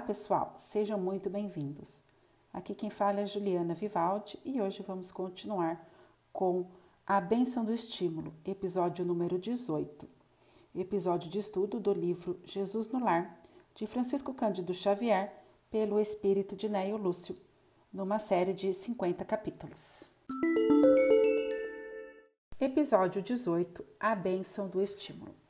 pessoal, sejam muito bem-vindos. Aqui quem fala é Juliana Vivaldi e hoje vamos continuar com A Bênção do Estímulo, episódio número 18. Episódio de estudo do livro Jesus no Lar, de Francisco Cândido Xavier, pelo espírito de Neio Lúcio, numa série de 50 capítulos. Episódio 18 A Bênção do Estímulo.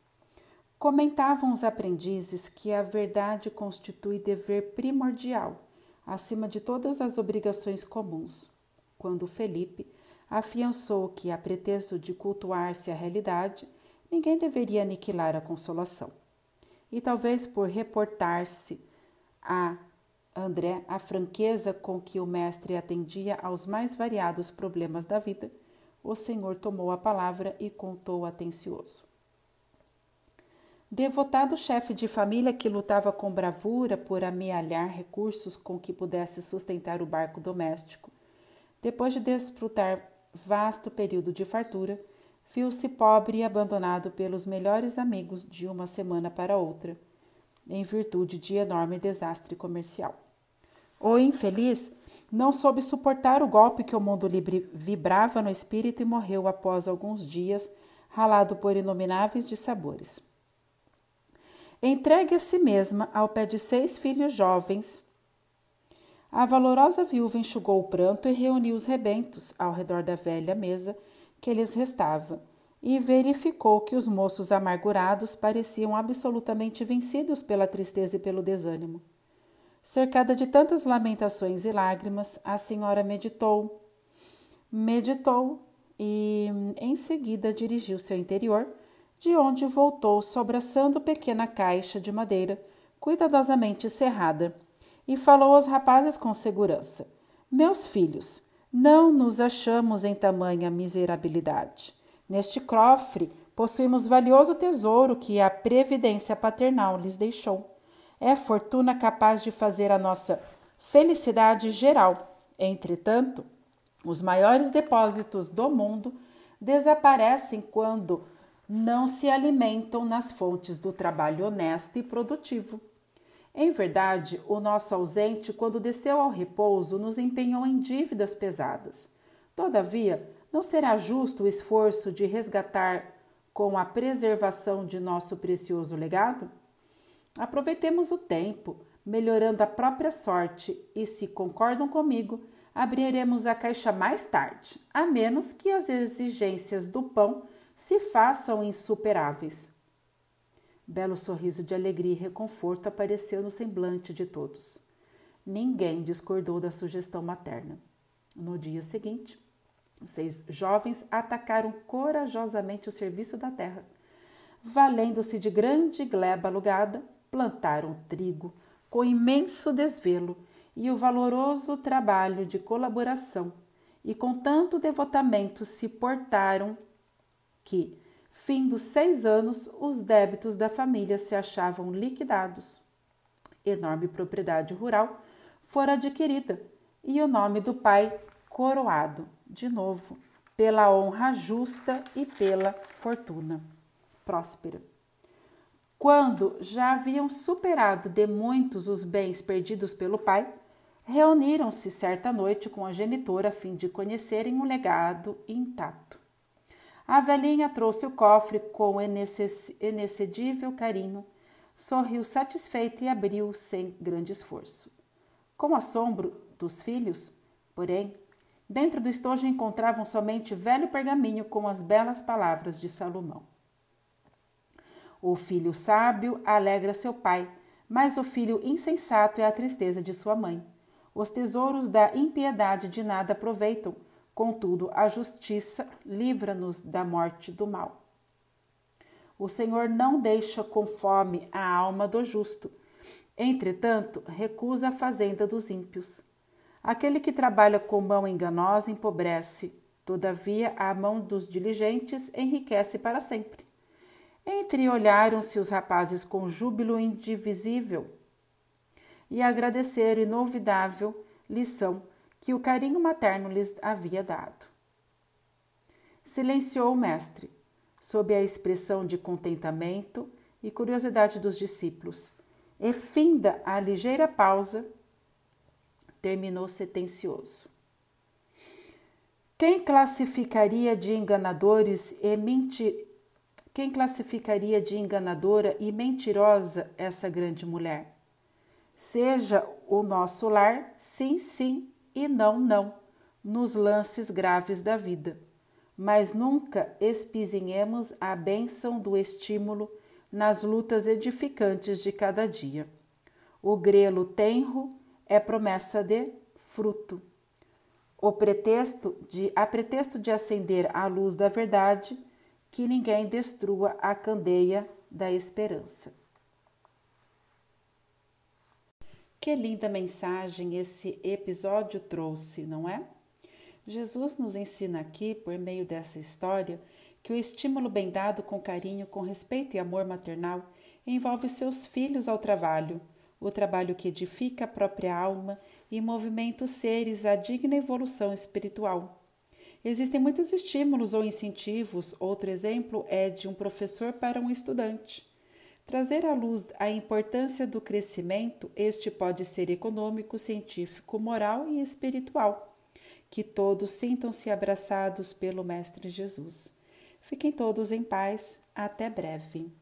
Comentavam os aprendizes que a verdade constitui dever primordial, acima de todas as obrigações comuns, quando Felipe afiançou que, a pretexto de cultuar-se a realidade, ninguém deveria aniquilar a consolação. E talvez por reportar-se a André a franqueza com que o mestre atendia aos mais variados problemas da vida, o Senhor tomou a palavra e contou atencioso. Devotado chefe de família que lutava com bravura por amealhar recursos com que pudesse sustentar o barco doméstico, depois de desfrutar vasto período de fartura, viu-se pobre e abandonado pelos melhores amigos de uma semana para outra, em virtude de enorme desastre comercial. O infeliz não soube suportar o golpe que o mundo livre vibrava no espírito e morreu após alguns dias, ralado por inomináveis dissabores. Entregue a si mesma ao pé de seis filhos jovens, a valorosa viúva enxugou o pranto e reuniu os rebentos ao redor da velha mesa que lhes restava, e verificou que os moços amargurados pareciam absolutamente vencidos pela tristeza e pelo desânimo. Cercada de tantas lamentações e lágrimas, a senhora meditou, meditou e, em seguida, dirigiu-se ao interior de onde voltou sobraçando pequena caixa de madeira cuidadosamente cerrada, e falou aos rapazes com segurança: Meus filhos, não nos achamos em tamanha miserabilidade. Neste cofre possuímos valioso tesouro que a previdência paternal lhes deixou. É fortuna capaz de fazer a nossa felicidade geral. Entretanto, os maiores depósitos do mundo desaparecem quando não se alimentam nas fontes do trabalho honesto e produtivo. Em verdade, o nosso ausente, quando desceu ao repouso, nos empenhou em dívidas pesadas. Todavia, não será justo o esforço de resgatar com a preservação de nosso precioso legado? Aproveitemos o tempo, melhorando a própria sorte, e se concordam comigo, abriremos a caixa mais tarde, a menos que as exigências do pão se façam insuperáveis. Belo sorriso de alegria e reconforto apareceu no semblante de todos. Ninguém discordou da sugestão materna. No dia seguinte, os seis jovens atacaram corajosamente o serviço da terra. Valendo-se de grande gleba alugada, plantaram trigo com imenso desvelo e o valoroso trabalho de colaboração, e com tanto devotamento se portaram que, fim dos seis anos, os débitos da família se achavam liquidados. Enorme propriedade rural fora adquirida e o nome do pai coroado, de novo, pela honra justa e pela fortuna próspera. Quando já haviam superado de muitos os bens perdidos pelo pai, reuniram-se certa noite com a genitora a fim de conhecerem o legado intacto. A velhinha trouxe o cofre com inexcedível carinho, sorriu satisfeita e abriu sem grande esforço. Com assombro dos filhos, porém, dentro do estojo encontravam somente velho pergaminho com as belas palavras de Salomão. O filho sábio alegra seu pai, mas o filho insensato é a tristeza de sua mãe. Os tesouros da impiedade de nada aproveitam, Contudo, a justiça livra-nos da morte do mal. O Senhor não deixa com fome a alma do justo, entretanto, recusa a fazenda dos ímpios. Aquele que trabalha com mão enganosa empobrece, todavia a mão dos diligentes enriquece para sempre. Entreolharam-se os rapazes com júbilo indivisível e agradeceram inovidável lição que o carinho materno lhes havia dado. Silenciou o mestre, sob a expressão de contentamento e curiosidade dos discípulos. e finda a ligeira pausa, terminou sentencioso. Quem classificaria de enganadores e. Quem classificaria de enganadora e mentirosa essa grande mulher? Seja o nosso lar sim, sim e não, não, nos lances graves da vida. Mas nunca espizinhemos a bênção do estímulo nas lutas edificantes de cada dia. O grelo tenro é promessa de fruto. O pretexto de, a pretexto de acender a luz da verdade, que ninguém destrua a candeia da esperança. Que linda mensagem esse episódio trouxe, não é? Jesus nos ensina aqui, por meio dessa história, que o estímulo bem dado com carinho, com respeito e amor maternal envolve seus filhos ao trabalho, o trabalho que edifica a própria alma e movimenta os seres à digna evolução espiritual. Existem muitos estímulos ou incentivos, outro exemplo é de um professor para um estudante. Trazer à luz a importância do crescimento, este pode ser econômico, científico, moral e espiritual. Que todos sintam-se abraçados pelo Mestre Jesus. Fiquem todos em paz. Até breve.